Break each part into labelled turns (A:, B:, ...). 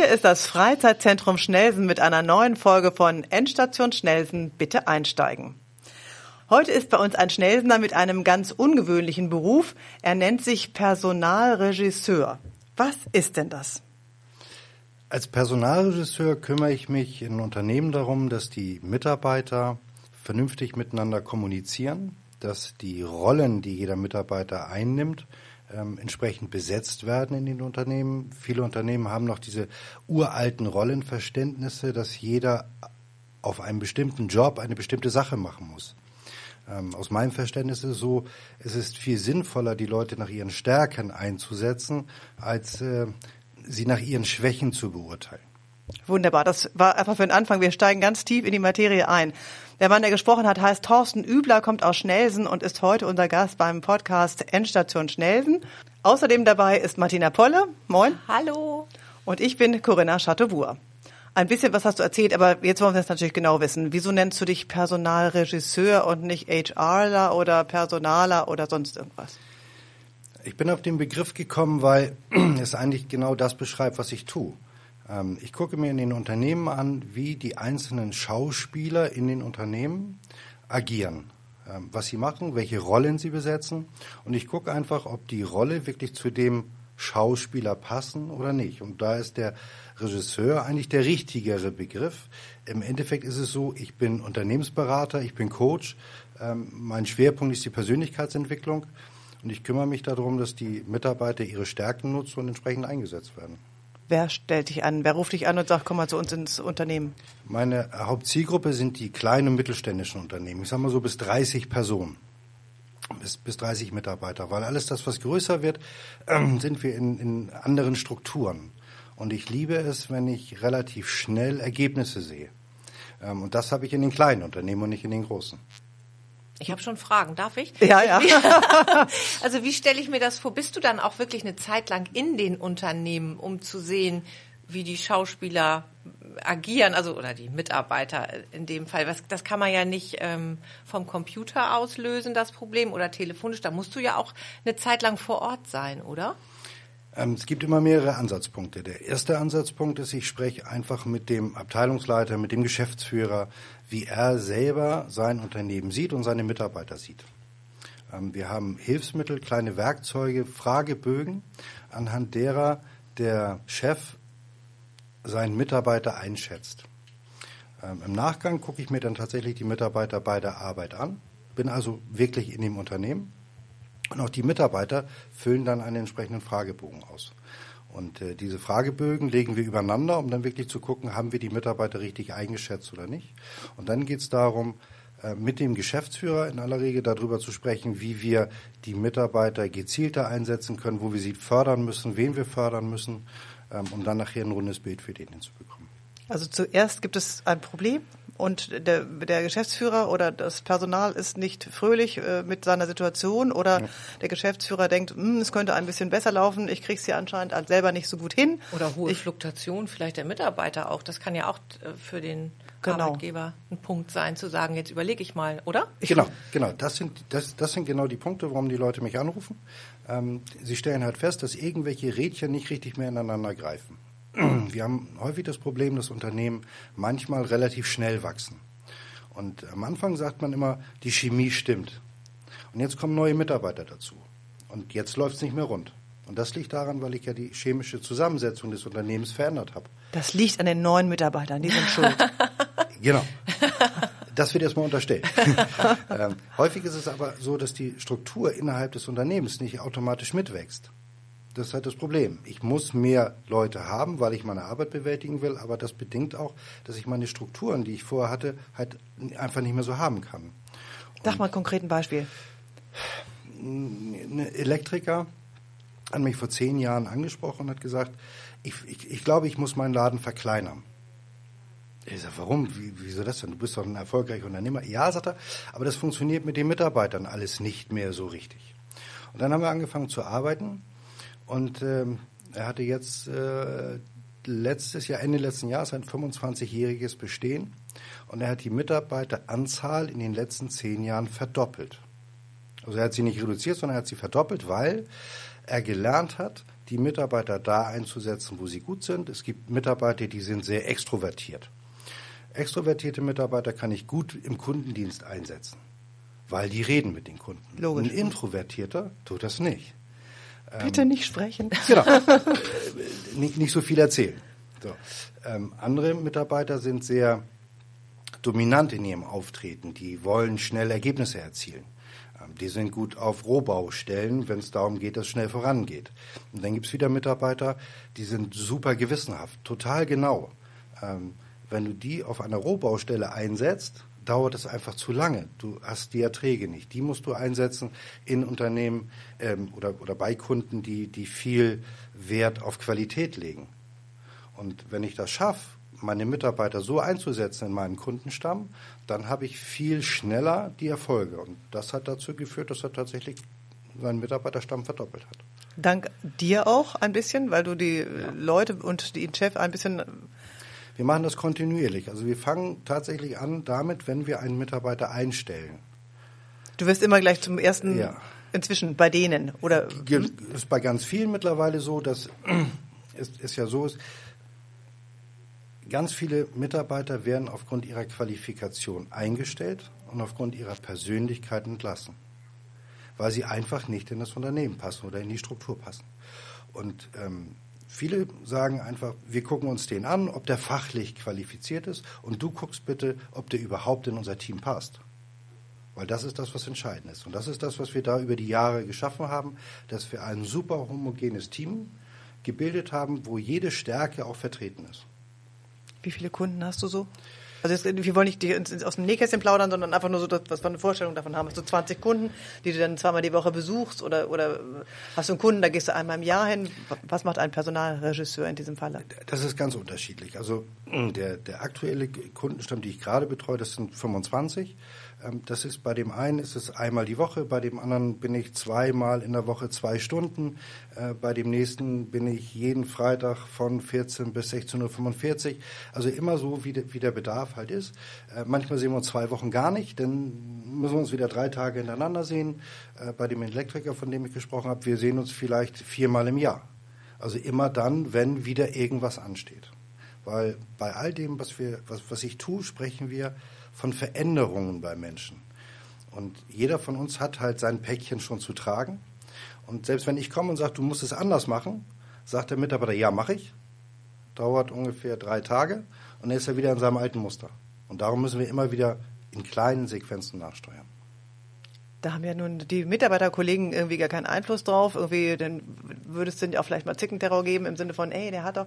A: Hier ist das Freizeitzentrum Schnelsen mit einer neuen Folge von Endstation Schnelsen. Bitte einsteigen. Heute ist bei uns ein Schnelsener mit einem ganz ungewöhnlichen Beruf. Er nennt sich Personalregisseur. Was ist denn das?
B: Als Personalregisseur kümmere ich mich in Unternehmen darum, dass die Mitarbeiter vernünftig miteinander kommunizieren, dass die Rollen, die jeder Mitarbeiter einnimmt, ähm, entsprechend besetzt werden in den Unternehmen. Viele Unternehmen haben noch diese uralten Rollenverständnisse, dass jeder auf einem bestimmten Job eine bestimmte Sache machen muss. Ähm, aus meinem Verständnis ist es so, es ist viel sinnvoller, die Leute nach ihren Stärken einzusetzen, als äh, sie nach ihren Schwächen zu beurteilen.
A: Wunderbar, das war einfach für den Anfang. Wir steigen ganz tief in die Materie ein. Der Mann, der gesprochen hat, heißt Thorsten Übler, kommt aus Schnelsen und ist heute unser Gast beim Podcast Endstation Schnelsen. Außerdem dabei ist Martina Polle. Moin.
C: Hallo.
A: Und ich bin Corinna Chateaubourg. Ein bisschen was hast du erzählt, aber jetzt wollen wir es natürlich genau wissen. Wieso nennst du dich Personalregisseur und nicht HRler oder Personaler oder sonst irgendwas?
B: Ich bin auf den Begriff gekommen, weil es eigentlich genau das beschreibt, was ich tue. Ähm, ich gucke mir in den Unternehmen an, wie die einzelnen Schauspieler in den Unternehmen agieren, ähm, was sie machen, welche Rollen sie besetzen. Und ich gucke einfach, ob die Rolle wirklich zu dem Schauspieler passen oder nicht. Und da ist der Regisseur eigentlich der richtigere Begriff. Im Endeffekt ist es so, ich bin Unternehmensberater, ich bin Coach. Ähm, mein Schwerpunkt ist die Persönlichkeitsentwicklung. Und ich kümmere mich darum, dass die Mitarbeiter ihre Stärken nutzen und entsprechend eingesetzt werden.
A: Wer stellt dich an? Wer ruft dich an und sagt, komm mal zu uns ins Unternehmen?
B: Meine Hauptzielgruppe sind die kleinen und mittelständischen Unternehmen. Ich sage mal so bis 30 Personen. Bis, bis 30 Mitarbeiter. Weil alles das, was größer wird, äh, sind wir in, in anderen Strukturen. Und ich liebe es, wenn ich relativ schnell Ergebnisse sehe. Ähm, und das habe ich in den kleinen Unternehmen und nicht in den großen.
C: Ich habe schon Fragen, darf ich?
A: Ja, ja.
C: also wie stelle ich mir das vor? Bist du dann auch wirklich eine Zeit lang in den Unternehmen, um zu sehen, wie die Schauspieler agieren, also oder die Mitarbeiter in dem Fall. Was, das kann man ja nicht ähm, vom Computer auslösen, das Problem, oder telefonisch. Da musst du ja auch eine Zeit lang vor Ort sein, oder?
B: Ähm, es gibt immer mehrere Ansatzpunkte. Der erste Ansatzpunkt ist, ich spreche einfach mit dem Abteilungsleiter, mit dem Geschäftsführer, wie er selber sein Unternehmen sieht und seine Mitarbeiter sieht. Ähm, wir haben Hilfsmittel, kleine Werkzeuge, Fragebögen, anhand derer der Chef seinen Mitarbeiter einschätzt. Ähm, Im Nachgang gucke ich mir dann tatsächlich die Mitarbeiter bei der Arbeit an, bin also wirklich in dem Unternehmen und auch die Mitarbeiter füllen dann einen entsprechenden Fragebogen aus. Und äh, diese Fragebögen legen wir übereinander, um dann wirklich zu gucken, haben wir die Mitarbeiter richtig eingeschätzt oder nicht. Und dann geht es darum, äh, mit dem Geschäftsführer in aller Regel darüber zu sprechen, wie wir die Mitarbeiter gezielter einsetzen können, wo wir sie fördern müssen, wen wir fördern müssen, ähm, um dann nachher ein rundes Bild für den hinzubekommen.
A: Also zuerst gibt es ein Problem und der, der Geschäftsführer oder das Personal ist nicht fröhlich äh, mit seiner Situation oder ja. der Geschäftsführer denkt, hm, es könnte ein bisschen besser laufen, ich kriege es hier anscheinend selber nicht so gut hin.
C: Oder hohe ich, Fluktuation vielleicht der Mitarbeiter auch. Das kann ja auch äh, für den genau. Arbeitgeber ein Punkt sein, zu sagen, jetzt überlege ich mal, oder?
B: Genau, genau. Das sind, das, das sind genau die Punkte, warum die Leute mich anrufen. Ähm, sie stellen halt fest, dass irgendwelche Rädchen nicht richtig mehr ineinander greifen. Wir haben häufig das Problem, dass Unternehmen manchmal relativ schnell wachsen. Und am Anfang sagt man immer, die Chemie stimmt. Und jetzt kommen neue Mitarbeiter dazu. Und jetzt läuft es nicht mehr rund. Und das liegt daran, weil ich ja die chemische Zusammensetzung des Unternehmens verändert habe.
A: Das liegt an den neuen Mitarbeitern, die sind schuld.
B: genau. Das wird erstmal unterstellt. ähm, häufig ist es aber so, dass die Struktur innerhalb des Unternehmens nicht automatisch mitwächst. Das ist halt das Problem. Ich muss mehr Leute haben, weil ich meine Arbeit bewältigen will, aber das bedingt auch, dass ich meine Strukturen, die ich vorher hatte, halt einfach nicht mehr so haben kann.
A: Sag mal konkret ein Beispiel.
B: Ein Elektriker hat mich vor zehn Jahren angesprochen und hat gesagt, ich, ich, ich glaube, ich muss meinen Laden verkleinern. Ich sage, warum? Wie, wieso das denn? Du bist doch ein erfolgreicher Unternehmer. Ja, sagt er, aber das funktioniert mit den Mitarbeitern alles nicht mehr so richtig. Und dann haben wir angefangen zu arbeiten und ähm, er hatte jetzt äh, letztes Jahr, Ende letzten Jahres, ein 25-jähriges Bestehen. Und er hat die Mitarbeiteranzahl in den letzten zehn Jahren verdoppelt. Also er hat sie nicht reduziert, sondern er hat sie verdoppelt, weil er gelernt hat, die Mitarbeiter da einzusetzen, wo sie gut sind. Es gibt Mitarbeiter, die sind sehr extrovertiert. Extrovertierte Mitarbeiter kann ich gut im Kundendienst einsetzen, weil die reden mit den Kunden.
A: Logisch.
B: Ein Introvertierter tut das nicht.
A: Bitte nicht sprechen.
B: Genau. nicht, nicht so viel erzählen. So. Ähm, andere Mitarbeiter sind sehr dominant in ihrem Auftreten. Die wollen schnell Ergebnisse erzielen. Ähm, die sind gut auf Rohbaustellen, wenn es darum geht, dass es schnell vorangeht. Und dann gibt es wieder Mitarbeiter, die sind super gewissenhaft, total genau. Ähm, wenn du die auf einer Rohbaustelle einsetzt, dauert es einfach zu lange. Du hast die Erträge nicht. Die musst du einsetzen in Unternehmen ähm, oder, oder bei Kunden, die, die viel Wert auf Qualität legen. Und wenn ich das schaffe, meine Mitarbeiter so einzusetzen in meinem Kundenstamm, dann habe ich viel schneller die Erfolge. Und das hat dazu geführt, dass er tatsächlich seinen Mitarbeiterstamm verdoppelt hat.
A: Dank dir auch ein bisschen, weil du die ja. Leute und den Chef ein bisschen
B: wir machen das kontinuierlich. Also wir fangen tatsächlich an damit, wenn wir einen Mitarbeiter einstellen.
A: Du wirst immer gleich zum ersten ja. inzwischen bei denen oder
B: hm? ist bei ganz vielen mittlerweile so, dass es, es ja so ist. Ganz viele Mitarbeiter werden aufgrund ihrer Qualifikation eingestellt und aufgrund ihrer Persönlichkeit entlassen, weil sie einfach nicht in das Unternehmen passen oder in die Struktur passen. Und ähm, Viele sagen einfach, wir gucken uns den an, ob der fachlich qualifiziert ist und du guckst bitte, ob der überhaupt in unser Team passt. Weil das ist das, was entscheidend ist. Und das ist das, was wir da über die Jahre geschaffen haben, dass wir ein super homogenes Team gebildet haben, wo jede Stärke auch vertreten ist.
A: Wie viele Kunden hast du so? Also jetzt, wir wollen nicht aus dem Nähkästchen plaudern, sondern einfach nur so, dass wir eine Vorstellung davon haben. Hast du 20 Kunden, die du dann zweimal die Woche besuchst oder, oder hast du einen Kunden, da gehst du einmal im Jahr hin? Was macht ein Personalregisseur in diesem Falle?
B: Das ist ganz unterschiedlich. Also der, der aktuelle Kundenstamm, die ich gerade betreue, das sind 25. Ähm, das ist bei dem einen ist es einmal die Woche, bei dem anderen bin ich zweimal in der Woche zwei Stunden, äh, bei dem nächsten bin ich jeden Freitag von 14 bis 16.45 Uhr. Also immer so, wie, de, wie der Bedarf halt ist. Äh, manchmal sehen wir uns zwei Wochen gar nicht, dann müssen wir uns wieder drei Tage hintereinander sehen. Äh, bei dem Elektriker, von dem ich gesprochen habe, wir sehen uns vielleicht viermal im Jahr. Also immer dann, wenn wieder irgendwas ansteht. Weil bei all dem, was, wir, was, was ich tue, sprechen wir von Veränderungen bei Menschen. Und jeder von uns hat halt sein Päckchen schon zu tragen. Und selbst wenn ich komme und sage, du musst es anders machen, sagt der Mitarbeiter, ja, mache ich. Dauert ungefähr drei Tage und dann ist er wieder in seinem alten Muster. Und darum müssen wir immer wieder in kleinen Sequenzen nachsteuern.
A: Da haben ja nun die Mitarbeiterkollegen irgendwie gar keinen Einfluss drauf. Irgendwie, dann würdest du ja auch vielleicht mal Zickenterror geben im Sinne von, ey, der hat doch,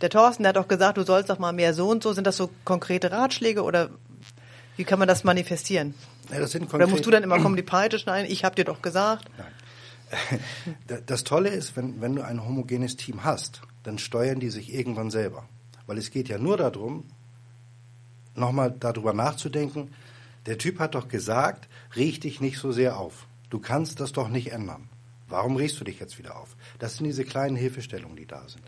A: der Thorsten, der hat doch gesagt, du sollst doch mal mehr so und so. Sind das so konkrete Ratschläge oder wie kann man das manifestieren?
B: Ja, das sind
A: Oder musst du dann immer kommen die Peitsche schneiden? Ich habe dir doch gesagt.
B: Nein. Das Tolle ist, wenn, wenn du ein homogenes Team hast, dann steuern die sich irgendwann selber. Weil es geht ja nur darum, nochmal darüber nachzudenken, der Typ hat doch gesagt, riech dich nicht so sehr auf. Du kannst das doch nicht ändern. Warum riechst du dich jetzt wieder auf? Das sind diese kleinen Hilfestellungen, die da sind.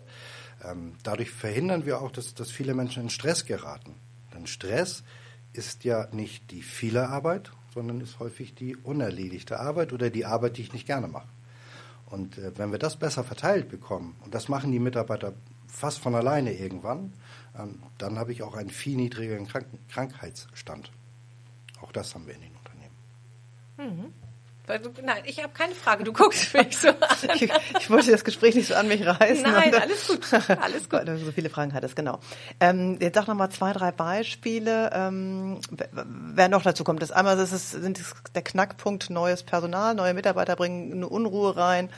B: Ähm, dadurch verhindern wir auch, dass, dass viele Menschen in Stress geraten. Denn Stress ist ja nicht die viele Arbeit, sondern ist häufig die unerledigte Arbeit oder die Arbeit, die ich nicht gerne mache. Und äh, wenn wir das besser verteilt bekommen, und das machen die Mitarbeiter fast von alleine irgendwann, ähm, dann habe ich auch einen viel niedrigeren Krank Krankheitsstand. Auch das haben wir in den Unternehmen.
C: Mhm. Nein, ich habe keine Frage. Du guckst mich so an.
A: ich, ich, wollte das Gespräch nicht so an mich reißen.
C: Nein, alles gut. Alles gut.
A: Weil du so viele Fragen hattest, genau. Ähm, jetzt sag noch mal zwei, drei Beispiele, ähm, wer noch dazu kommt. Das einmal das ist, sind das der Knackpunkt neues Personal, neue Mitarbeiter bringen eine Unruhe rein.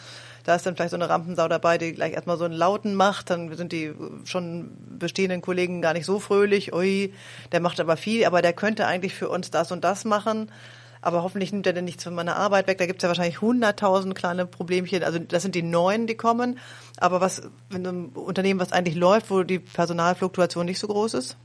A: Da ist dann vielleicht so eine Rampensau dabei, die gleich erstmal so einen Lauten macht. Dann sind die schon bestehenden Kollegen gar nicht so fröhlich. Ui, der macht aber viel, aber der könnte eigentlich für uns das und das machen aber hoffentlich nimmt er denn nichts von meiner Arbeit weg. Da gibt es ja wahrscheinlich hunderttausend kleine Problemchen. Also das sind die neuen, die kommen. Aber was in einem Unternehmen, was eigentlich läuft, wo die Personalfluktuation nicht so groß ist?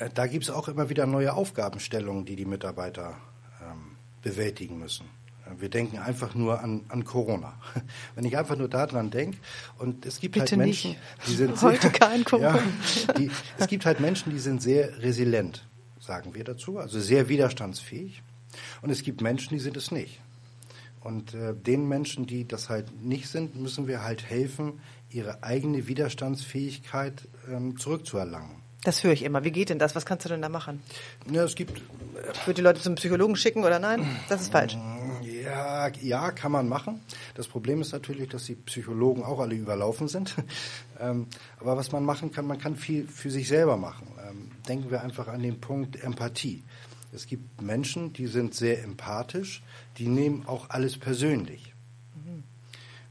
B: Äh, da gibt es auch immer wieder neue Aufgabenstellungen, die die Mitarbeiter ähm, bewältigen müssen. Äh, wir denken einfach nur an, an Corona. Wenn ich einfach nur daran denke, und es gibt
A: Bitte
B: halt Menschen,
A: nicht.
B: die sind
A: heute
B: sehr,
A: kein Corona.
B: Ja, die, es gibt halt Menschen, die sind sehr resilient sagen wir dazu, also sehr widerstandsfähig. Und es gibt Menschen, die sind es nicht. Und äh, den Menschen, die das halt nicht sind, müssen wir halt helfen, ihre eigene Widerstandsfähigkeit ähm, zurückzuerlangen.
A: Das höre ich immer. Wie geht denn das? Was kannst du denn da machen?
B: Ja, es gibt.
A: Ich würde die Leute zum Psychologen schicken oder nein? Das ist falsch.
B: Ja, ja, kann man machen. Das Problem ist natürlich, dass die Psychologen auch alle überlaufen sind. ähm, aber was man machen kann, man kann viel für sich selber machen. Denken wir einfach an den Punkt Empathie. Es gibt Menschen, die sind sehr empathisch, die nehmen auch alles persönlich.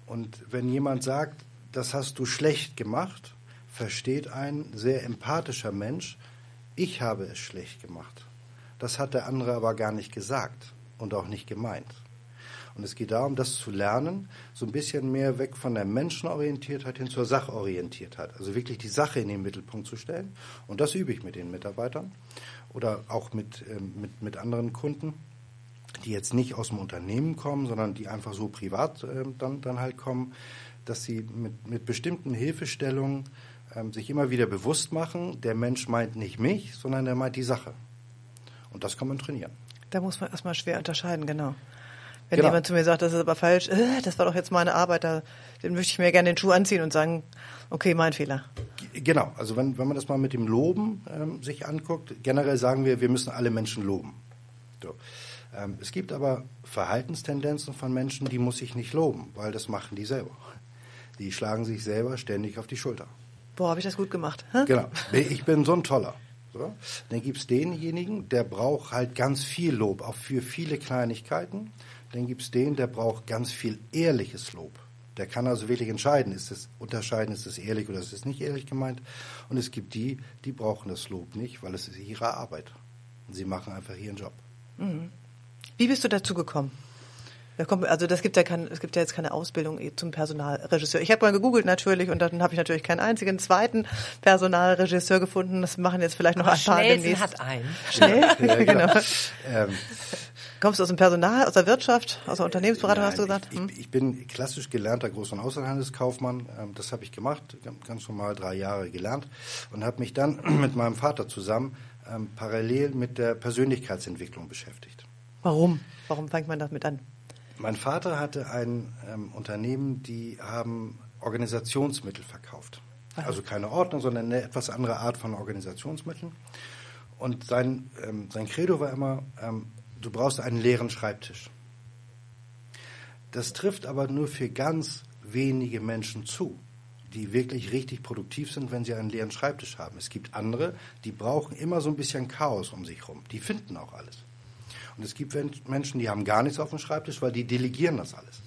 B: Und wenn jemand sagt, das hast du schlecht gemacht, versteht ein sehr empathischer Mensch, ich habe es schlecht gemacht. Das hat der andere aber gar nicht gesagt und auch nicht gemeint. Und es geht darum, das zu lernen, so ein bisschen mehr weg von der Menschenorientiertheit hin zur Sachorientiertheit. Also wirklich die Sache in den Mittelpunkt zu stellen. Und das übe ich mit den Mitarbeitern oder auch mit, ähm, mit, mit anderen Kunden, die jetzt nicht aus dem Unternehmen kommen, sondern die einfach so privat äh, dann, dann halt kommen, dass sie mit, mit bestimmten Hilfestellungen ähm, sich immer wieder bewusst machen, der Mensch meint nicht mich, sondern er meint die Sache. Und das kann man trainieren.
A: Da muss man erstmal schwer unterscheiden, genau. Wenn
B: Genau.
A: jemand zu mir sagt, das ist aber falsch, äh, das war doch jetzt meine Arbeit, da, dann möchte ich mir gerne den Schuh anziehen und sagen, okay, mein Fehler.
B: Genau, also wenn, wenn man das mal mit dem Loben ähm, sich anguckt, generell sagen wir, wir müssen alle Menschen loben. So. Ähm, es gibt aber Verhaltenstendenzen von Menschen, die muss ich nicht loben, weil das machen die selber. Die schlagen sich selber ständig auf die Schulter.
A: Boah, habe ich das gut gemacht. Hä?
B: Genau, ich bin so ein Toller. So. Dann gibt's denjenigen, der braucht halt ganz viel Lob, auch für viele Kleinigkeiten. Dann gibt's den, der braucht ganz viel ehrliches Lob. Der kann also wirklich entscheiden, ist es unterscheiden, ist es ehrlich oder ist es nicht ehrlich gemeint. Und es gibt die, die brauchen das Lob nicht, weil es ist ihre Arbeit. Und sie machen einfach ihren Job.
A: Wie bist du dazu gekommen? Da kommt, also das gibt ja kein, es gibt ja jetzt keine Ausbildung zum Personalregisseur. Ich habe mal gegoogelt natürlich und dann habe ich natürlich keinen einzigen zweiten Personalregisseur gefunden. Das machen jetzt vielleicht noch
C: Aber
A: ein paar demnächst.
C: hat einen.
A: Schnell?
B: Ja,
A: genau.
B: Ähm,
A: Kommst du aus dem Personal, aus der Wirtschaft, aus der Unternehmensberatung, hast du
B: Nein,
A: gesagt?
B: Ich,
A: Hm?
B: ich, ich bin klassisch gelernter Groß- und Außenhandelskaufmann. Ähm, Das habe ich gemacht, ganz- ganz normal drei Jahre gelernt und habe mich dann mit meinem Vater zusammen ähm, parallel mit der Persönlichkeitsentwicklung beschäftigt.
A: Warum? Warum fängt man damit an?
B: Mein Vater hatte ein ähm, Unternehmen, die haben Organisationsmittel verkauft. Also keine Ordnung, sondern eine etwas andere Art von Organisationsmitteln. Und sein, ähm, sein Credo war immer, ähm, du brauchst einen leeren Schreibtisch. Das trifft aber nur für ganz wenige Menschen zu, die wirklich richtig produktiv sind, wenn sie einen leeren Schreibtisch haben. Es gibt andere, die brauchen immer so ein bisschen Chaos um sich rum. Die finden auch alles. Und es gibt Menschen, die haben gar nichts auf dem Schreibtisch, weil die delegieren das alles.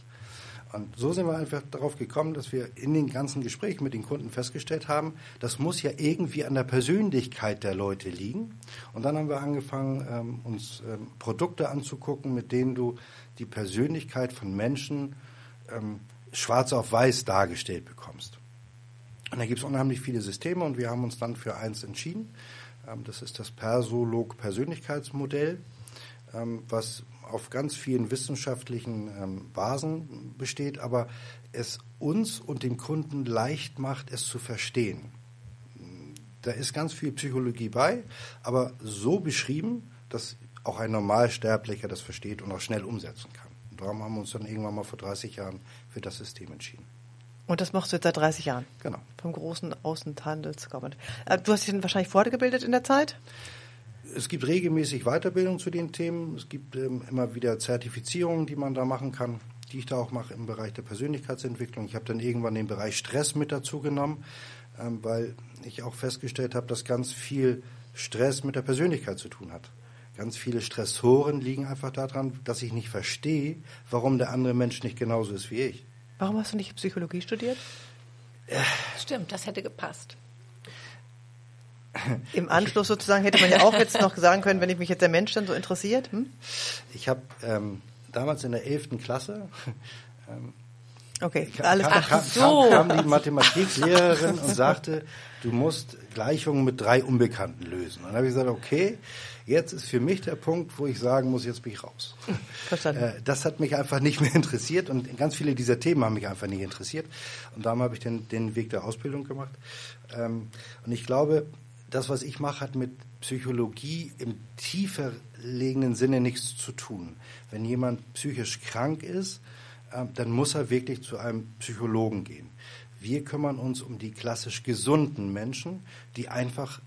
B: Und so sind wir einfach darauf gekommen, dass wir in den ganzen Gesprächen mit den Kunden festgestellt haben, das muss ja irgendwie an der Persönlichkeit der Leute liegen. Und dann haben wir angefangen, ähm, uns ähm, Produkte anzugucken, mit denen du die Persönlichkeit von Menschen ähm, schwarz auf weiß dargestellt bekommst. Und da gibt es unheimlich viele Systeme und wir haben uns dann für eins entschieden. Das ist das Persolog-Persönlichkeitsmodell, was auf ganz vielen wissenschaftlichen ähm, Basen besteht, aber es uns und dem Kunden leicht macht, es zu verstehen. Da ist ganz viel Psychologie bei, aber so beschrieben, dass auch ein Normalsterblicher das versteht und auch schnell umsetzen kann. Und darum haben wir uns dann irgendwann mal vor 30 Jahren für das System entschieden.
A: Und das machst du jetzt seit 30 Jahren?
B: Genau.
A: Vom großen Außenhandelskaufmann. Äh, Du hast dich dann wahrscheinlich fortgebildet in der Zeit?
B: Es gibt regelmäßig Weiterbildung zu den Themen. Es gibt ähm, immer wieder Zertifizierungen, die man da machen kann, die ich da auch mache im Bereich der Persönlichkeitsentwicklung. Ich habe dann irgendwann den Bereich Stress mit dazu genommen, ähm, weil ich auch festgestellt habe, dass ganz viel Stress mit der Persönlichkeit zu tun hat. Ganz viele Stressoren liegen einfach daran, dass ich nicht verstehe, warum der andere Mensch nicht genauso ist wie ich.
A: Warum hast du nicht Psychologie studiert?
C: Stimmt, das hätte gepasst.
A: Im Anschluss sozusagen hätte man ja auch jetzt noch sagen können, wenn ich mich jetzt der Mensch dann so interessiert. Hm?
B: Ich habe ähm, damals in der 11. Klasse
A: Okay,
B: kam,
A: alles
B: kam,
A: klar.
B: kam,
C: so.
B: kam, kam die Mathematiklehrerin und sagte, du musst Gleichungen mit drei Unbekannten lösen. Und dann habe ich gesagt, okay, jetzt ist für mich der Punkt, wo ich sagen muss, jetzt bin ich raus.
A: Verstanden.
B: Äh, das hat mich einfach nicht mehr interessiert und ganz viele dieser Themen haben mich einfach nicht interessiert. Und darum habe ich den, den Weg der Ausbildung gemacht. Ähm, und ich glaube, das, was ich mache, hat mit Psychologie im tiefer liegenden Sinne nichts zu tun. Wenn jemand psychisch krank ist, äh, dann muss er wirklich zu einem Psychologen gehen. Wir kümmern uns um die klassisch gesunden Menschen, die einfach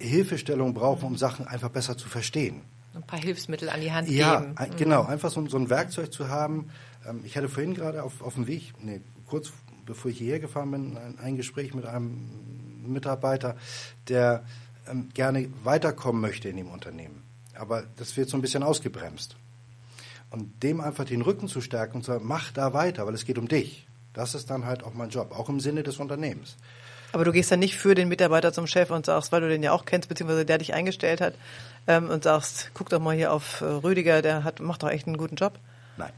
B: Hilfestellung brauchen, um Sachen einfach besser zu verstehen.
C: Ein paar Hilfsmittel an die Hand
B: ja,
C: geben.
B: Ja, genau, einfach so, so, ein Werkzeug zu haben. Ähm, ich hatte vorhin gerade auf, auf dem Weg, nee, kurz bevor ich hierher gefahren bin, ein, ein Gespräch mit einem Mitarbeiter, der ähm, gerne weiterkommen möchte in dem Unternehmen. Aber das wird so ein bisschen ausgebremst. Und dem einfach den Rücken zu stärken und zu sagen, mach da weiter, weil es geht um dich. Das ist dann halt auch mein Job, auch im Sinne des Unternehmens.
A: Aber du gehst dann nicht für den Mitarbeiter zum Chef und sagst, weil du den ja auch kennst, beziehungsweise der dich eingestellt hat, ähm, und sagst, guck doch mal hier auf äh, Rüdiger, der hat, macht doch echt einen guten Job.
B: Nein.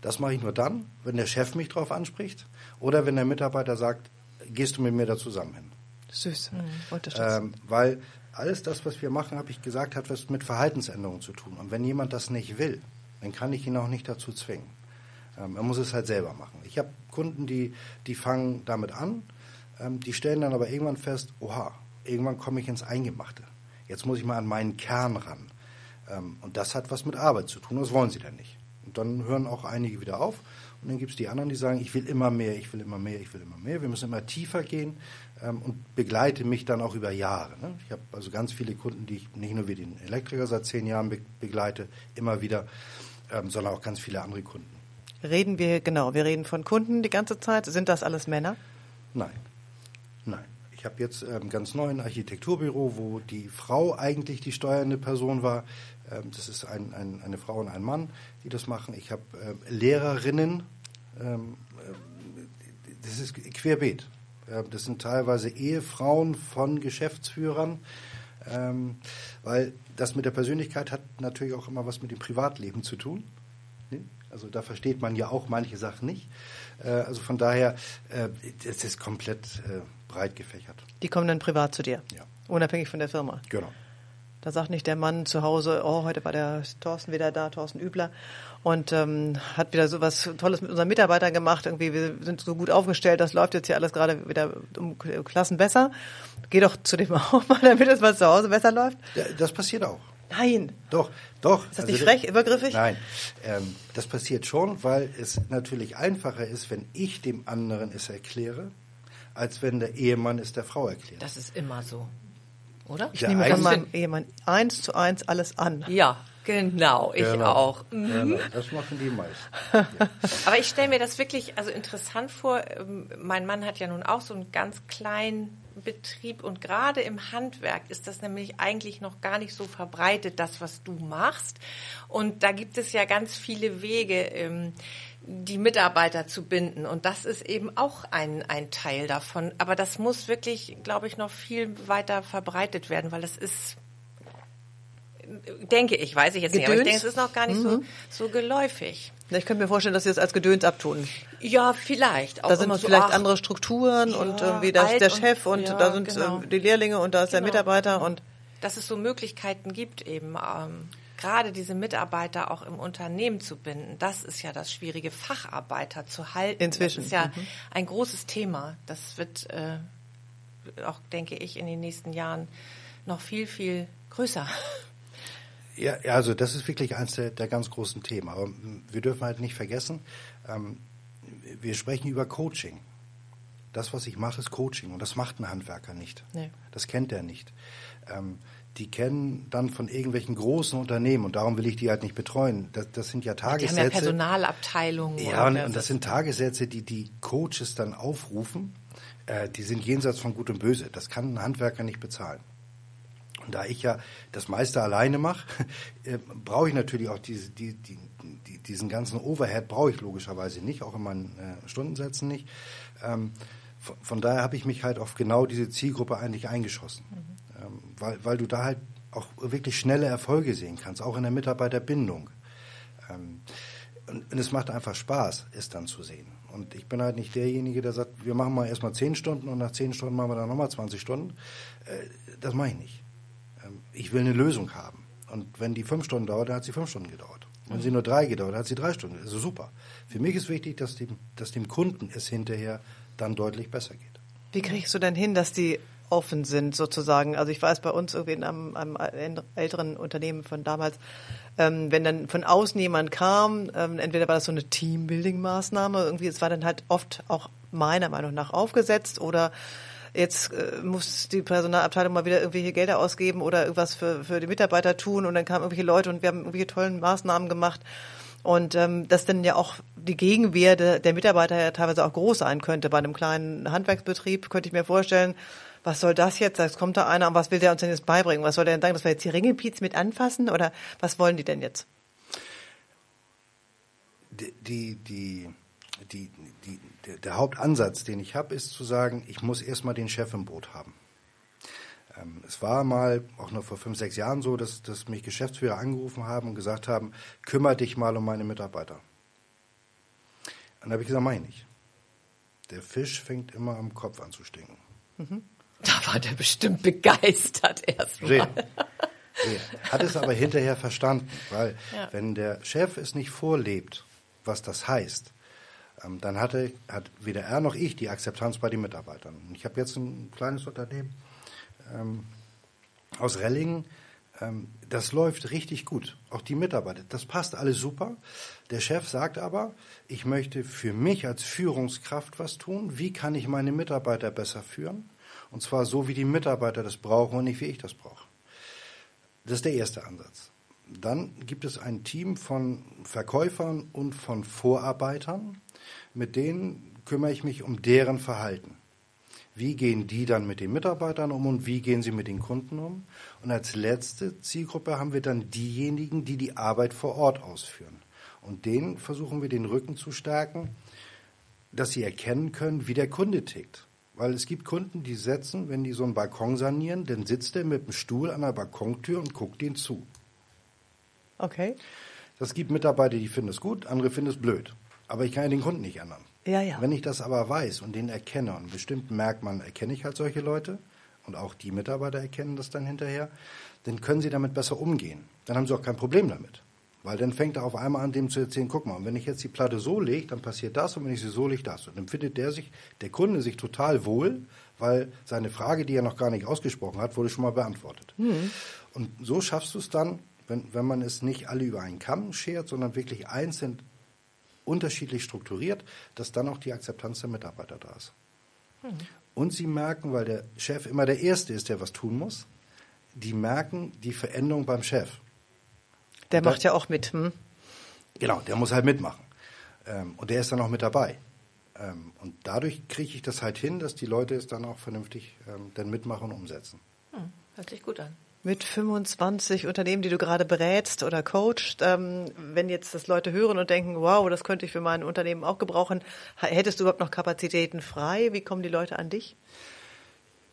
B: Das mache ich nur dann, wenn der Chef mich darauf anspricht oder wenn der Mitarbeiter sagt, gehst du mit mir da zusammen hin.
A: Süß. Mhm.
B: Ähm, weil alles das, was wir machen, habe ich gesagt, hat was mit Verhaltensänderungen zu tun. Und wenn jemand das nicht will, dann kann ich ihn auch nicht dazu zwingen. Ähm, er muss es halt selber machen. Ich habe Kunden, die, die fangen damit an, ähm, die stellen dann aber irgendwann fest, oha, irgendwann komme ich ins Eingemachte. Jetzt muss ich mal an meinen Kern ran. Ähm, und das hat was mit Arbeit zu tun, das wollen sie dann nicht. Und dann hören auch einige wieder auf. Und dann gibt es die anderen, die sagen, ich will immer mehr, ich will immer mehr, ich will immer mehr. Wir müssen immer tiefer gehen ähm, und begleite mich dann auch über Jahre. Ne? Ich habe also ganz viele Kunden, die ich nicht nur wie den Elektriker seit zehn Jahren be begleite, immer wieder, ähm, sondern auch ganz viele andere Kunden.
A: Reden wir, genau, wir reden von Kunden die ganze Zeit. Sind das alles Männer?
B: Nein. Nein. Ich habe jetzt ähm, ganz neu ein Architekturbüro, wo die Frau eigentlich die steuernde Person war. Ähm, das ist ein, ein, eine Frau und ein Mann, die das machen. Ich habe äh, Lehrerinnen. Ähm, äh, das ist querbeet. Äh, das sind teilweise Ehefrauen von Geschäftsführern. Ähm, weil das mit der Persönlichkeit hat natürlich auch immer was mit dem Privatleben zu tun. Ne? Also da versteht man ja auch manche Sachen nicht. Äh, also von daher, äh, es ist komplett äh, breit gefächert.
A: Die kommen dann privat zu dir?
B: Ja.
A: Unabhängig von der Firma?
B: Genau.
A: Da sagt nicht der Mann zu Hause, oh, heute war der Thorsten wieder da, Thorsten Übler, und ähm, hat wieder so was Tolles mit unseren Mitarbeitern gemacht. Irgendwie, wir sind so gut aufgestellt, das läuft jetzt hier alles gerade wieder um Klassen besser. Geh doch zu dem auch mal, damit es mal zu Hause besser läuft.
B: Ja, das passiert auch.
A: Nein.
B: Doch, doch.
A: Ist das also, nicht frech, übergriffig?
B: Nein, ähm, das passiert schon, weil es natürlich einfacher ist, wenn ich dem anderen es erkläre, als wenn der Ehemann es der Frau erklärt.
C: Das ist immer so, oder?
A: Ich ja, nehme von meinem Ehemann eins zu eins alles an.
C: Ja, genau, ich
B: genau.
C: auch.
B: Mhm. Genau, das machen die meisten. Ja.
C: Aber ich stelle mir das wirklich also interessant vor. Ähm, mein Mann hat ja nun auch so einen ganz kleinen Betrieb und gerade im Handwerk ist das nämlich eigentlich noch gar nicht so verbreitet, das, was du machst. Und da gibt es ja ganz viele Wege, ähm, die Mitarbeiter zu binden. Und das ist eben auch ein, ein Teil davon. Aber das muss wirklich, glaube ich, noch viel weiter verbreitet werden, weil das ist denke ich, weiß ich jetzt Gedöns? nicht, aber ich denke, es ist noch gar nicht mhm. so, so geläufig.
A: Ich könnte mir vorstellen, dass Sie es als Gedöns abtun.
C: Ja, vielleicht.
A: Auch da sind vielleicht so, andere Strukturen ja, und irgendwie das, der Chef und, und ja, da sind genau. die Lehrlinge und da ist genau. der Mitarbeiter und
C: dass es so Möglichkeiten gibt eben. Ähm, gerade diese Mitarbeiter auch im Unternehmen zu binden, das ist ja das schwierige, Facharbeiter zu halten.
A: Inzwischen.
C: Das ist ja mhm. ein großes Thema. Das wird äh, auch, denke ich, in den nächsten Jahren noch viel, viel größer.
B: Ja, also das ist wirklich eines der, der ganz großen Themen. Aber wir dürfen halt nicht vergessen, ähm, wir sprechen über Coaching. Das, was ich mache, ist Coaching und das macht ein Handwerker nicht. Nee. Das kennt er nicht. Ähm, die kennen dann von irgendwelchen großen Unternehmen und darum will ich die halt nicht betreuen. Das, das sind ja Tagessätze. Die haben
C: ja Personalabteilungen.
B: Ja, und, und, das sind Tagessätze, die die Coaches dann aufrufen. Äh, die sind jenseits von Gut und Böse. Das kann ein Handwerker nicht bezahlen. Da ich ja das meiste alleine mache, äh, brauche ich natürlich auch diese, die, die, die, diesen ganzen Overhead brauche ich logischerweise nicht, auch in meinen äh, Stundensätzen nicht. Ähm, von, von, daher habe ich mich halt auf genau diese Zielgruppe eigentlich eingeschossen. Mhm ähm, weil, weil du da halt auch wirklich schnelle Erfolge sehen kannst, auch in der Mitarbeiterbindung. Ähm, und, und es macht einfach Spaß, es dann zu sehen. Und ich bin halt nicht derjenige, der sagt, wir machen mal erstmal 10 Stunden und nach 10 Stunden machen wir dann nochmal 20 Stunden. Äh, das mache ich nicht. Ich will eine Lösung haben. Und wenn die 5 Stunden dauert, dann hat sie 5 Stunden gedauert. Wenn sie nur drei gedauert hat, hat sie drei Stunden. Also super. Für mich ist wichtig, dass dem, dass dem Kunden es hinterher dann deutlich besser geht.
A: Wie kriegst du denn hin, dass die offen sind sozusagen. Also ich weiß bei uns irgendwie in einem, einem älteren Unternehmen von damals, ähm, wenn dann von außen jemand kam, ähm, entweder war das so eine Teambuilding-Maßnahme, irgendwie, es war dann halt oft auch meiner Meinung nach aufgesetzt oder jetzt äh, muss die Personalabteilung mal wieder irgendwelche Gelder ausgeben oder irgendwas für, für die Mitarbeiter tun und dann kamen irgendwelche Leute und wir haben irgendwelche tollen Maßnahmen gemacht. Und ähm, dass dann ja auch die Gegenwehr der, der Mitarbeiter ja teilweise auch groß sein könnte. Bei einem kleinen Handwerksbetrieb könnte ich mir vorstellen, was soll das jetzt? Jetzt kommt da einer und was will der uns denn jetzt beibringen? Was soll der denn sagen, dass wir jetzt die Ringelpiez mit anfassen oder was wollen die denn jetzt?
B: Die, die, die, die, die der Hauptansatz, den ich habe, ist zu sagen, ich muss erstmal den Chef im Boot haben. Ähm, es war mal, auch noch vor fünf, sechs Jahren so, dass, dass mich Geschäftsführer angerufen haben und gesagt haben, kümmere dich mal um meine Mitarbeiter. Und dann habe ich gesagt, meine ich nicht. Der Fisch fängt immer am Kopf an zu stinken.
C: Mhm. Da war der bestimmt begeistert erstmal.
B: Hat es aber hinterher verstanden, weil ja. wenn der Chef es nicht vorlebt, was das heißt, dann hatte, hat weder er noch ich die Akzeptanz bei den Mitarbeitern. Ich habe jetzt ein kleines Unternehmen, ähm, aus Rellingen. Ähm, das läuft richtig gut. Auch die Mitarbeiter. Das passt alles super. Der Chef sagt aber, ich möchte für mich als Führungskraft was tun. Wie kann ich meine Mitarbeiter besser führen? Und zwar so, wie die Mitarbeiter das brauchen und nicht, wie ich das brauche. Das ist der erste Ansatz. Dann gibt es ein Team von Verkäufern und von Vorarbeitern. Mit denen kümmere ich mich um deren Verhalten. Wie gehen die dann mit den Mitarbeitern um und wie gehen sie mit den Kunden um? Und als letzte Zielgruppe haben wir dann diejenigen, die die Arbeit vor Ort ausführen. Und denen versuchen wir den Rücken zu stärken, dass sie erkennen können, wie der Kunde tickt. Weil es gibt Kunden, die setzen, wenn die so einen Balkon sanieren, dann sitzt er mit dem Stuhl an der Balkontür und guckt ihnen zu.
A: Okay.
B: Das gibt Mitarbeiter, die finden es gut, andere finden es blöd. Aber ich kann ja den Kunden nicht ändern.
A: Ja, ja.
B: Wenn ich das aber weiß und den erkenne, und bestimmten Merkmalen erkenne ich halt solche Leute, und auch die Mitarbeiter erkennen das dann hinterher, dann können sie damit besser umgehen. Dann haben sie auch kein Problem damit. Weil dann fängt er auf einmal an, dem zu erzählen, guck mal, und wenn ich jetzt die Platte so lege, dann passiert das, und wenn ich sie so lege, das. Und dann findet der sich, der Kunde sich total wohl, weil seine Frage, die er noch gar nicht ausgesprochen hat, wurde schon mal beantwortet. Mhm. Und so schaffst du es dann, wenn, wenn man es nicht alle über einen Kamm schert, sondern wirklich einzeln unterschiedlich strukturiert, dass dann auch die Akzeptanz der Mitarbeiter da ist. Mhm. Und sie merken, weil der Chef immer der Erste ist, der was tun muss, die merken die Veränderung beim Chef.
A: Der macht ja auch mit. Hm?
B: Genau, der muss halt mitmachen. Ähm, und der ist dann auch mit dabei. Ähm, und dadurch kriege ich das halt hin, dass die Leute es dann auch vernünftig ähm, dann mitmachen und umsetzen.
C: Hm, hört sich gut an
A: mit 25 Unternehmen, die du gerade berätst oder coachst, ähm, wenn jetzt das Leute hören und denken, wow, das könnte ich für mein Unternehmen auch gebrauchen, hättest du überhaupt noch Kapazitäten frei? Wie kommen die Leute an dich?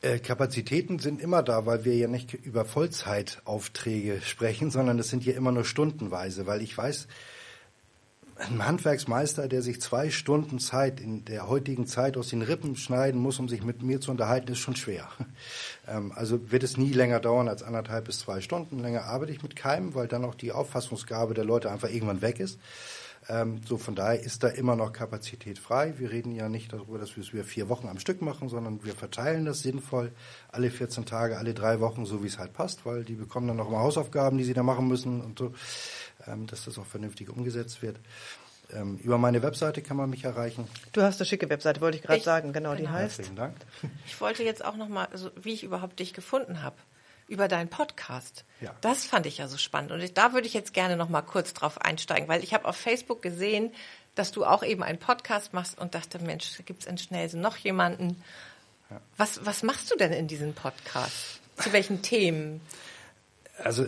B: Äh, Kapazitäten sind immer da, weil wir ja nicht über Vollzeitaufträge sprechen, sondern es sind ja immer nur stundenweise, weil ich weiß, ein Handwerksmeister, der sich zwei Stunden Zeit in der heutigen Zeit aus den Rippen schneiden muss, um sich mit mir zu unterhalten, ist schon schwer. Ähm, also wird es nie länger dauern als anderthalb bis zwei Stunden. Länger arbeite ich mit keinem, weil dann auch die Auffassungsgabe der Leute einfach irgendwann weg ist. Ähm, so von daher ist da immer noch Kapazität frei. Wir reden ja nicht darüber, dass wir es vier Wochen am Stück machen, sondern wir verteilen das sinnvoll alle 14 Tage, alle drei Wochen, so wie es halt passt, weil die bekommen dann noch mal Hausaufgaben, die sie da machen müssen und so. Ähm, dass das auch vernünftig umgesetzt wird. Ähm, über meine Webseite kann man mich erreichen.
A: Du hast eine schicke Webseite, wollte ich gerade sagen. Genau, genau, die heißt.
B: Herzlichen Dank.
C: Ich wollte jetzt auch noch mal, also wie ich überhaupt dich gefunden habe über deinen Podcast.
B: Ja.
C: Das fand ich ja so spannend und ich, da würde ich jetzt gerne noch mal kurz drauf einsteigen, weil ich habe auf Facebook gesehen, dass du auch eben einen Podcast machst und dachte, Mensch, gibt es in Schnellsen noch jemanden? Ja. Was, was machst du denn in diesem Podcast? Zu welchen Themen?
B: Also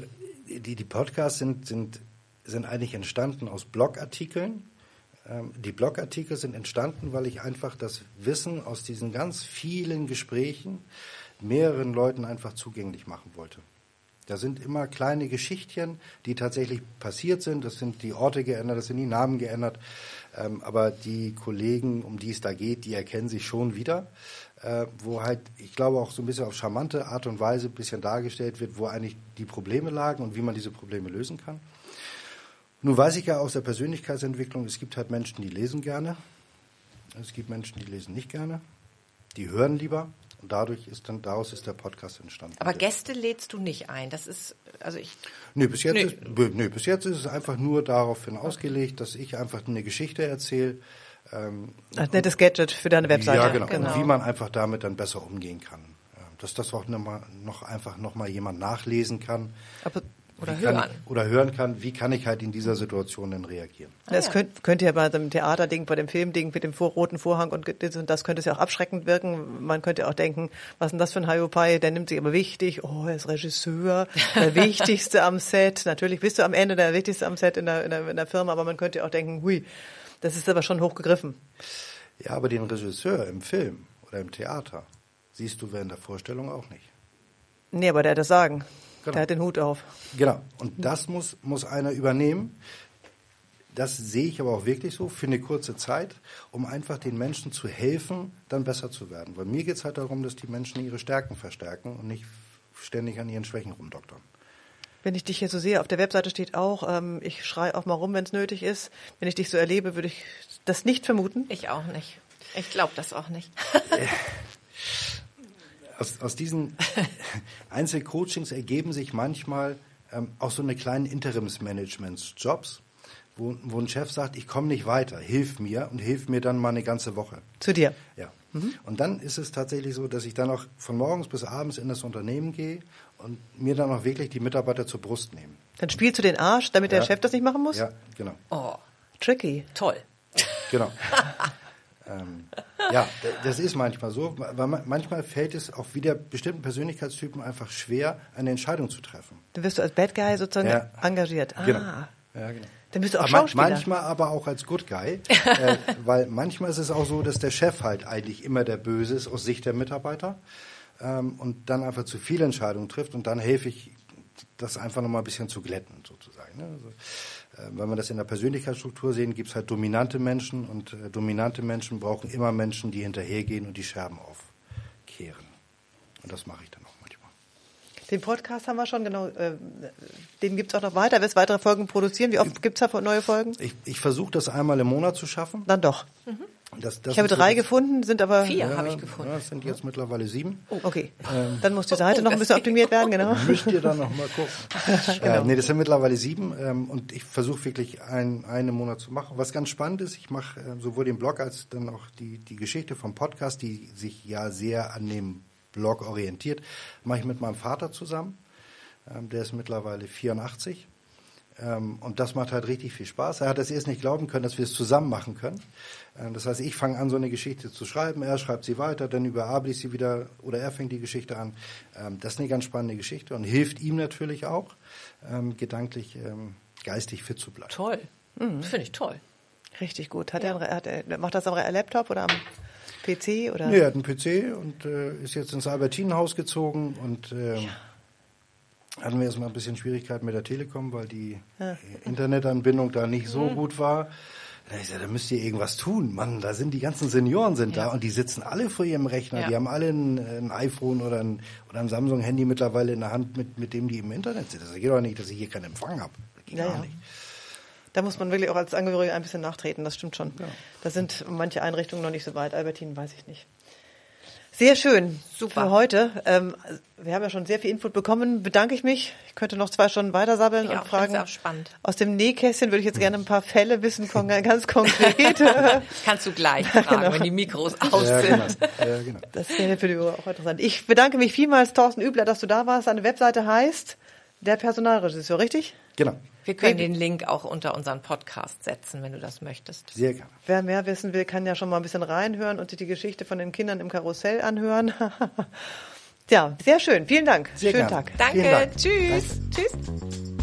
B: die, die Podcasts sind, sind sind eigentlich entstanden aus Blogartikeln. Ähm, die Blogartikel sind entstanden, weil ich einfach das Wissen aus diesen ganz vielen Gesprächen mehreren Leuten einfach zugänglich machen wollte. Da sind immer kleine Geschichtchen, die tatsächlich passiert sind. Das sind die Orte geändert, das sind die Namen geändert. Ähm, aber die Kollegen, um die es da geht, die erkennen sich schon wieder. Äh, wo halt, ich glaube, auch so ein bisschen auf charmante Art und Weise ein bisschen dargestellt wird, wo eigentlich die Probleme lagen und wie man diese Probleme lösen kann. Nun weiß ich ja aus der Persönlichkeitsentwicklung, es gibt halt Menschen, die lesen gerne. Es gibt Menschen, die lesen nicht gerne. Die hören lieber. Und dadurch ist dann, daraus ist der Podcast entstanden.
C: Aber Gäste lädst du nicht ein. Das ist, also ich.
B: Nee, bis jetzt,
C: Nee.
B: Ist, nee, bis jetzt ist es einfach nur daraufhin ausgelegt, dass ich einfach eine Geschichte erzähle. Ähm,
A: Als nettes Gadget für deine Webseite.
B: Ja, genau.
C: Genau.
B: Und wie man einfach damit dann besser umgehen kann. Dass das auch noch, mal, noch einfach noch mal jemand nachlesen kann.
A: Aber
C: Oder
B: Wie kann,
C: hören.
B: Oder hören kann, wie kann ich halt in dieser Situation denn reagieren.
A: Das
C: ja.
A: könnt, könnte ja bei dem Theaterding, bei dem Filmding mit dem vor, roten Vorhang und das und das könnte es ja auch abschreckend wirken. Man könnte auch denken, was ist denn das für ein Hiopai, der nimmt sich aber wichtig, oh, er ist Regisseur, der Wichtigste am Set. Natürlich bist du am Ende der Wichtigste am Set in der, in der, in der Firma, aber man könnte auch denken, hui, das ist aber schon hochgegriffen.
B: Ja, aber den Regisseur im Film oder im Theater siehst du während der Vorstellung auch nicht.
A: Nee, aber der hat das Sagen.
B: Genau.
A: Der hat den Hut auf.
B: Genau. Und das muss, muss einer übernehmen. Das sehe ich aber auch wirklich so für eine kurze Zeit, um einfach den Menschen zu helfen, dann besser zu werden. Weil mir geht es halt darum, dass die Menschen ihre Stärken verstärken und nicht ständig an ihren Schwächen rumdoktern.
A: Wenn ich dich hier so sehe, auf der Webseite steht auch, ähm, ich schreie auch mal rum, wenn es nötig ist. Wenn ich dich so erlebe, würde ich das nicht vermuten.
C: Ich auch nicht. Ich glaube das auch nicht.
B: Aus, aus diesen Einzelcoachings ergeben sich manchmal ähm, auch so eine kleinen Interimsmanagements-Jobs, wo, wo ein Chef sagt, ich komme nicht weiter, hilf mir und hilf mir dann mal eine ganze Woche.
A: Zu dir.
B: Ja. Und dann ist es tatsächlich so, dass ich dann auch von morgens bis abends in das Unternehmen gehe und mir dann auch wirklich die Mitarbeiter zur Brust nehme.
A: Dann spielst du den Arsch, damit der
B: Ja.
A: Chef das nicht machen muss?
B: Ja, genau.
C: Oh,
A: Tricky.
C: toll.
B: Genau. ähm, ja, das ist manchmal so, weil ma- manchmal fällt es auch wieder bestimmten Persönlichkeitstypen einfach schwer, eine Entscheidung zu treffen.
A: Dann wirst du als Bad Guy sozusagen
B: Ja.
A: engagiert. Ah.
B: Genau. Ja, genau.
A: Dann bist du auch
B: Aber
A: Schauspieler.
B: Manchmal aber auch als Good Guy, äh, weil manchmal ist es auch so, dass der Chef halt eigentlich immer der Böse ist aus Sicht der Mitarbeiter ähm, und dann einfach zu viele Entscheidungen trifft und dann helfe ich, das einfach nochmal ein bisschen zu glätten sozusagen. Ne? Also, wenn wir das in der Persönlichkeitsstruktur sehen, gibt es halt dominante Menschen und äh, dominante Menschen brauchen immer Menschen, die hinterhergehen und die Scherben aufkehren. Und das mache ich dann.
A: Den Podcast haben wir schon, genau. Äh, den gibt's auch noch weiter. Wirst weitere Folgen produzieren? Wie oft gibt's da neue Folgen?
B: Ich, ich versuche das einmal im Monat zu schaffen.
A: Dann doch.
B: Das, das
A: Ich habe
B: so
A: drei
B: das-
A: gefunden, sind aber...
C: Vier habe ich gefunden.
B: Ja, es sind jetzt mittlerweile sieben.
A: Oh, okay.
B: Ähm.
A: Dann muss die Seite noch ein bisschen optimiert werden, genau.
B: Müsst ihr dann noch mal gucken. äh, nee, das sind mittlerweile sieben ähm, und ich versuche wirklich ein, einen im Monat zu machen. Was ganz spannend ist, ich mache äh, sowohl den Blog als dann auch die, die Geschichte vom Podcast, die sich ja sehr an dem Blog orientiert, mache ich mit meinem Vater zusammen. Ähm, der ist mittlerweile 84. Ähm, und das macht halt richtig viel Spaß. Er hat es erst nicht glauben können, dass wir es zusammen machen können. Ähm, das heißt, ich fange an, so eine Geschichte zu schreiben, er schreibt sie weiter, dann überarbeite ich sie wieder oder er fängt die Geschichte an. Das ist eine ganz spannende Geschichte und hilft ihm natürlich auch, gedanklich, geistig fit zu bleiben.
C: Toll.
A: Mhm.
C: Finde ich toll.
A: Richtig gut. Hat er, hat er, macht das am Laptop oder am PC? Oder?
B: Nee, er hat einen PC und äh, ist jetzt ins Albertinenhaus gezogen und äh, hatten wir erstmal ein bisschen Schwierigkeiten mit der Telekom, weil die äh, Internetanbindung da nicht so gut war. Da ich gesagt, da müsst ihr irgendwas tun. Mann, da sind die ganzen Senioren sind da und die sitzen alle vor ihrem Rechner.
C: Ja.
B: Die haben alle ein, ein iPhone oder ein, oder ein Samsung-Handy mittlerweile in der Hand, mit, mit dem die im Internet sind. Das geht doch nicht, dass ich hier keinen Empfang habe. Das geht
A: Ja,
B: gar
A: ja.
B: nicht.
A: Da muss man wirklich auch als Angehöriger ein bisschen nachtreten, das stimmt schon. Da sind manche Einrichtungen noch nicht so weit. Albertin weiß ich nicht. Sehr schön.
C: Super.
A: Für heute. Ähm, wir haben ja schon sehr viel Input bekommen. Bedanke ich mich. Ich könnte noch zwei Stunden weiter sabbeln
C: Ja,
A: und fragen.
C: find's auch spannend.
A: Aus dem Nähkästchen würde ich jetzt gerne ein paar Fälle wissen, ganz konkret.
C: Kannst du gleich fragen, wenn die Mikros aus
B: Ja,
C: sind.
B: genau. Ja, genau.
A: Das wäre für die Uhr auch interessant. Ich bedanke mich vielmals, Thorsten Übler, dass du da warst. Deine Webseite heißt Der Personalregisseur, richtig?
B: Genau.
C: Wir können den Link auch unter unseren Podcast setzen, wenn du das möchtest.
B: Sehr gerne.
A: Wer mehr wissen will, kann ja schon mal ein bisschen reinhören und sich die Geschichte von den Kindern im Karussell anhören. ja, sehr schön. Vielen Dank.
B: Sehr
A: Schönen
B: gerne.
A: Tag.
C: Danke.
B: Dank.
C: Tschüss. Tschüss.